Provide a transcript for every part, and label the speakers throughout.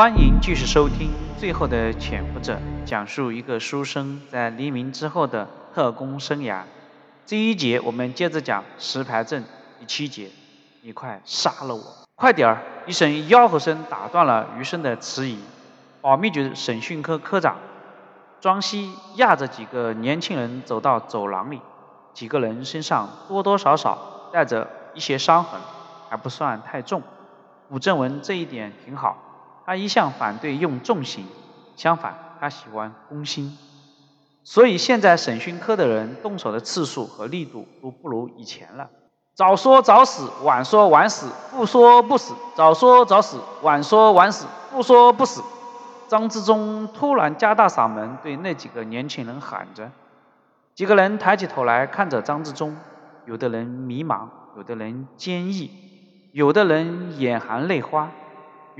Speaker 1: 欢迎继续收听《最后的潜伏者》，讲述一个书生在黎明之后的特工生涯。这一节我们接着讲石牌镇第七节。你快杀了我！快点儿！一声吆喝声打断了余生的迟疑。保密局审讯科科长庄西压着几个年轻人走到走廊里，几个人身上多多少少带着一些伤痕，还不算太重。武正文这一点挺好。他一向反对用重刑，相反，他喜欢攻心，所以现在审讯科的人动手的次数和力度都不如以前了。早说早死，晚说晚死，不说不死；早说早死，晚说晚死，不说不死。张之忠突然加大嗓门对那几个年轻人喊着，几个人抬起头来看着张之忠，有的人迷茫，有的人坚毅，有的人眼含泪花。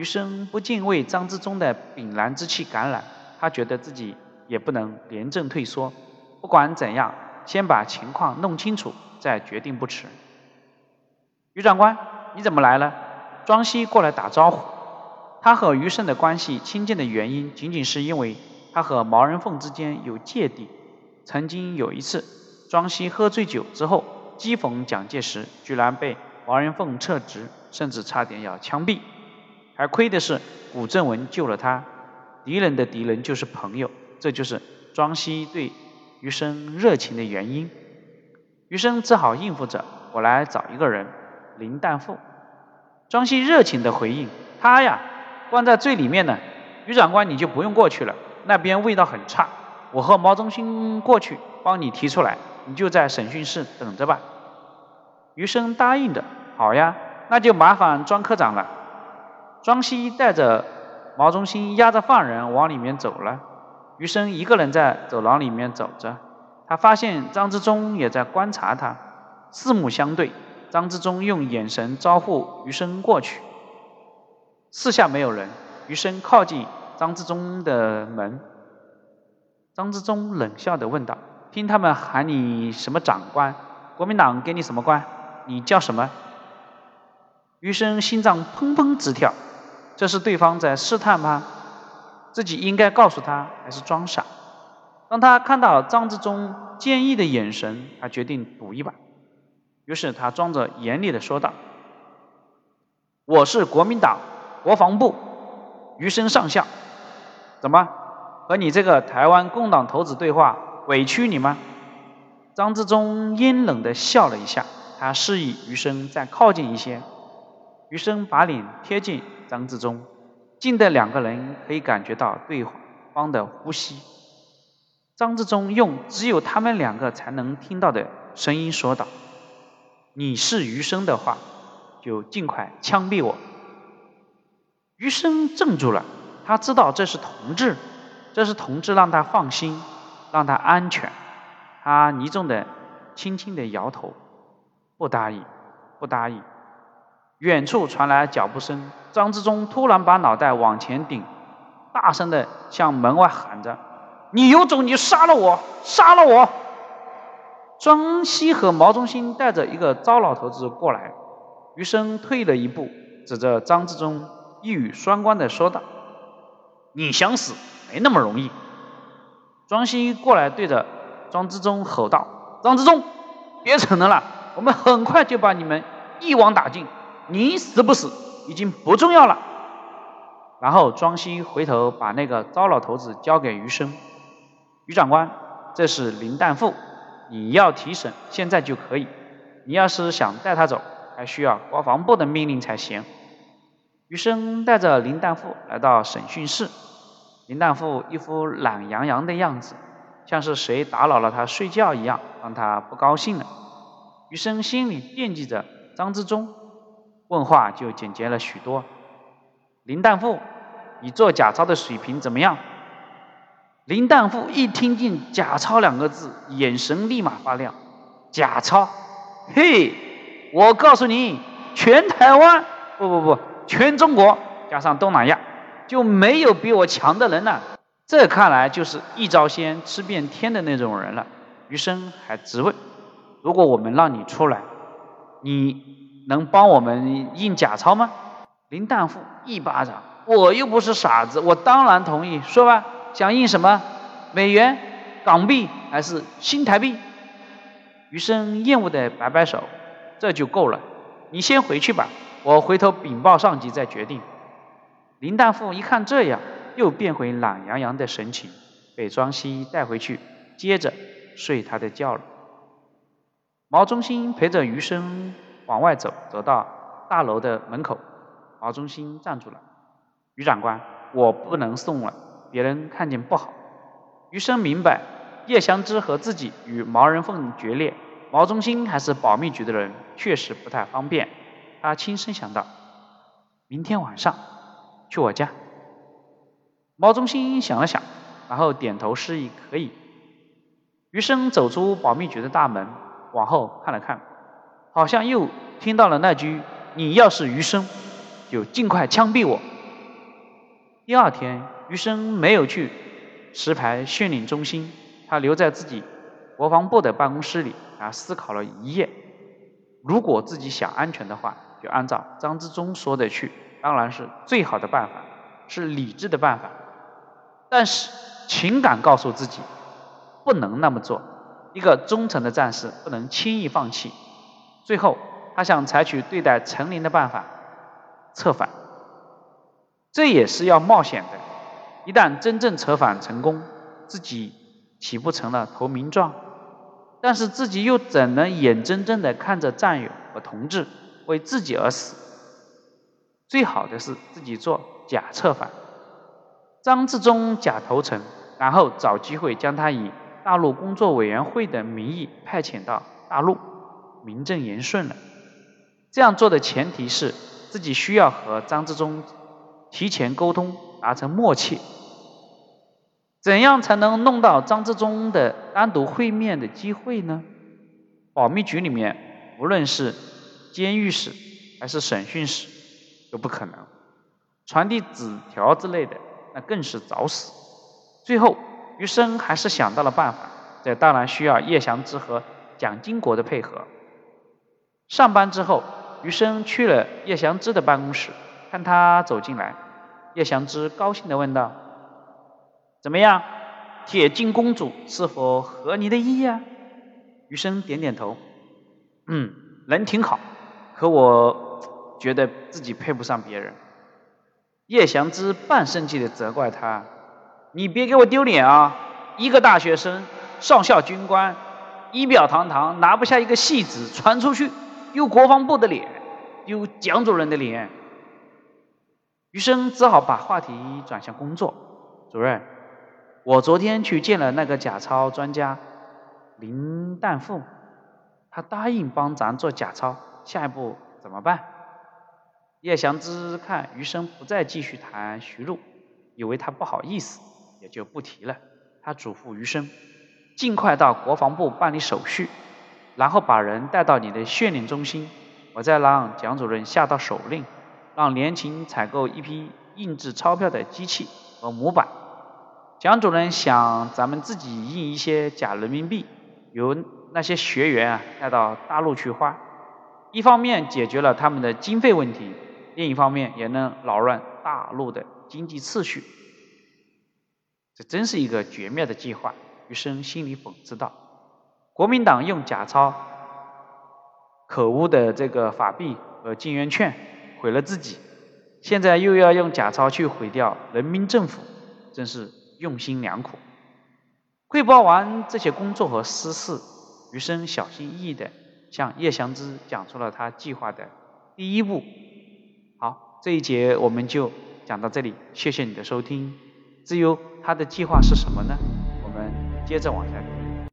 Speaker 1: 余生不禁为张之忠的凛然之气感染，他觉得自己也不能廉政退缩。不管怎样，先把情况弄清楚，再决定不迟。余长官，你怎么来了？庄西过来打招呼。他和余生的关系亲近的原因，仅仅是因为他和毛人凤之间有芥蒂。曾经有一次，庄西喝醉酒之后讥讽蒋介石，居然被毛人凤撤职，甚至差点要枪毙。还亏的是古正文救了他，敌人的敌人就是朋友，这就是庄西对余生热情的原因。余生只好应付着，我来找一个人，林旦富。庄西热情的回应，他呀，关在最里面呢。余长官你就不用过去了，那边味道很差。我和毛中心过去帮你提出来，你就在审讯室等着吧。余生答应着，好呀，那就麻烦庄科长了。庄西带着毛中心押着犯人往里面走了，余生一个人在走廊里面走着，他发现张之忠也在观察他，四目相对，张之忠用眼神招呼余生过去，四下没有人，余生靠近张之忠的门，张之忠冷笑的问道：“听他们喊你什么长官？国民党给你什么官？你叫什么？”余生心脏砰砰直跳。这是对方在试探吗？自己应该告诉他，还是装傻？当他看到张之忠坚毅的眼神，他决定赌一把。于是他装着严厉的说道：“我是国民党国防部余生上校，怎么和你这个台湾共党头子对话，委屈你吗？”张之忠阴冷的笑了一下，他示意余生再靠近一些。余生把脸贴近。张之忠，近的两个人可以感觉到对方的呼吸。张志忠用只有他们两个才能听到的声音说道：“你是余生的话，就尽快枪毙我。”余生怔住了，他知道这是同志，这是同志让他放心，让他安全。他凝重的、轻轻的摇头，不答应，不答应。远处传来脚步声，张之忠突然把脑袋往前顶，大声的向门外喊着：“你有种，你杀了我，杀了我！”庄西和毛中心带着一个糟老头子过来，余生退了一步，指着张之忠，一语双关的说道：“你想死，没那么容易。”庄西过来对着庄之忠吼道：“张之忠，别逞能了，我们很快就把你们一网打尽。”你死不死已经不重要了。然后庄西回头把那个糟老头子交给余生，余长官，这是林旦富，你要提审现在就可以。你要是想带他走，还需要国防部的命令才行。余生带着林旦富来到审讯室，林旦富一副懒洋洋的样子，像是谁打扰了他睡觉一样，让他不高兴了。余生心里惦记着张之忠。问话就简洁了许多。林旦富，你做假钞的水平怎么样？林旦富一听见“假钞”两个字，眼神立马发亮。假钞？嘿，我告诉你，全台湾，不不不，全中国加上东南亚，就没有比我强的人了。这看来就是一招鲜吃遍天的那种人了。余生还直问：如果我们让你出来，你？能帮我们印假钞吗？林旦富一巴掌我又不是傻子，我当然同意。说吧，想印什么？美元、港币还是新台币？余生厌恶的摆摆手，这就够了。你先回去吧，我回头禀报上级再决定。林大富一看这样，又变回懒洋洋的神情，被庄西带回去，接着睡他的觉了。毛中心陪着余生往外走，走到大楼的门口，毛中心站住了。余长官，我不能送了，别人看见不好。余生明白。叶祥之和自己与毛人凤决裂，毛中心还是保密局的人，确实不太方便。他轻声想到：“明天晚上去我家。”毛中心想了想，然后点头示意可以。余生走出保密局的大门，往后看了看，好像又听到了那句：“你要是余生，就尽快枪毙我。”第二天，余生没有去石牌训练中心。他留在自己国防部的办公室里，啊，思考了一夜。如果自己想安全的话，就按照张之忠说的去，当然是最好的办法，是理智的办法。但是情感告诉自己，不能那么做。一个忠诚的战士不能轻易放弃。最后，他想采取对待陈林的办法，策反。这也是要冒险的。一旦真正策反成功，自己。岂不成了投名状？但是自己又怎能眼睁睁地看着战友和同志为自己而死？最好的是自己做假策反，张自忠假投诚，然后找机会将他以大陆工作委员会的名义派遣到大陆，名正言顺了。这样做的前提是自己需要和张自忠提前沟通，达成默契。怎样才能弄到张之忠的单独会面的机会呢？保密局里面，无论是监狱室还是审讯室，都不可能传递纸条之类的，那更是找死。最后，余生还是想到了办法，这当然需要叶祥之和蒋经国的配合。上班之后，余生去了叶祥之的办公室，看他走进来，叶祥之高兴地问道。怎么样，铁镜公主是否合你的意呀？余生点点头，嗯，人挺好，可我觉得自己配不上别人。叶祥之半生气的责怪他：“你别给我丢脸啊！一个大学生，上校军官，仪表堂堂，拿不下一个戏子，传出去丢国防部的脸，丢蒋主任的脸。”余生只好把话题转向工作，主任。我昨天去见了那个假钞专家林旦富，他答应帮咱做假钞，下一步怎么办？叶祥之看余生不再继续谈徐璐，以为他不好意思，也就不提了。他嘱咐余生，尽快到国防部办理手续，然后把人带到你的训练中心，我再让蒋主任下到手令，让联勤采购一批印制钞票的机器和模板。蒋主任想咱们自己印一些假人民币，由那些学员啊带到大陆去花，一方面解决了他们的经费问题，另一方面也能扰乱大陆的经济秩序。这真是一个绝妙的计划。余生心里讽刺道：“国民党用假钞、可恶的这个法币和金圆券毁了自己，现在又要用假钞去毁掉人民政府，真是……”用心良苦。汇报完这些工作和私事，余生小心翼翼地向叶祥之讲出了他计划的第一步。好，这一节我们就讲到这里，谢谢你的收听。至于他的计划是什么呢？我们接着往下。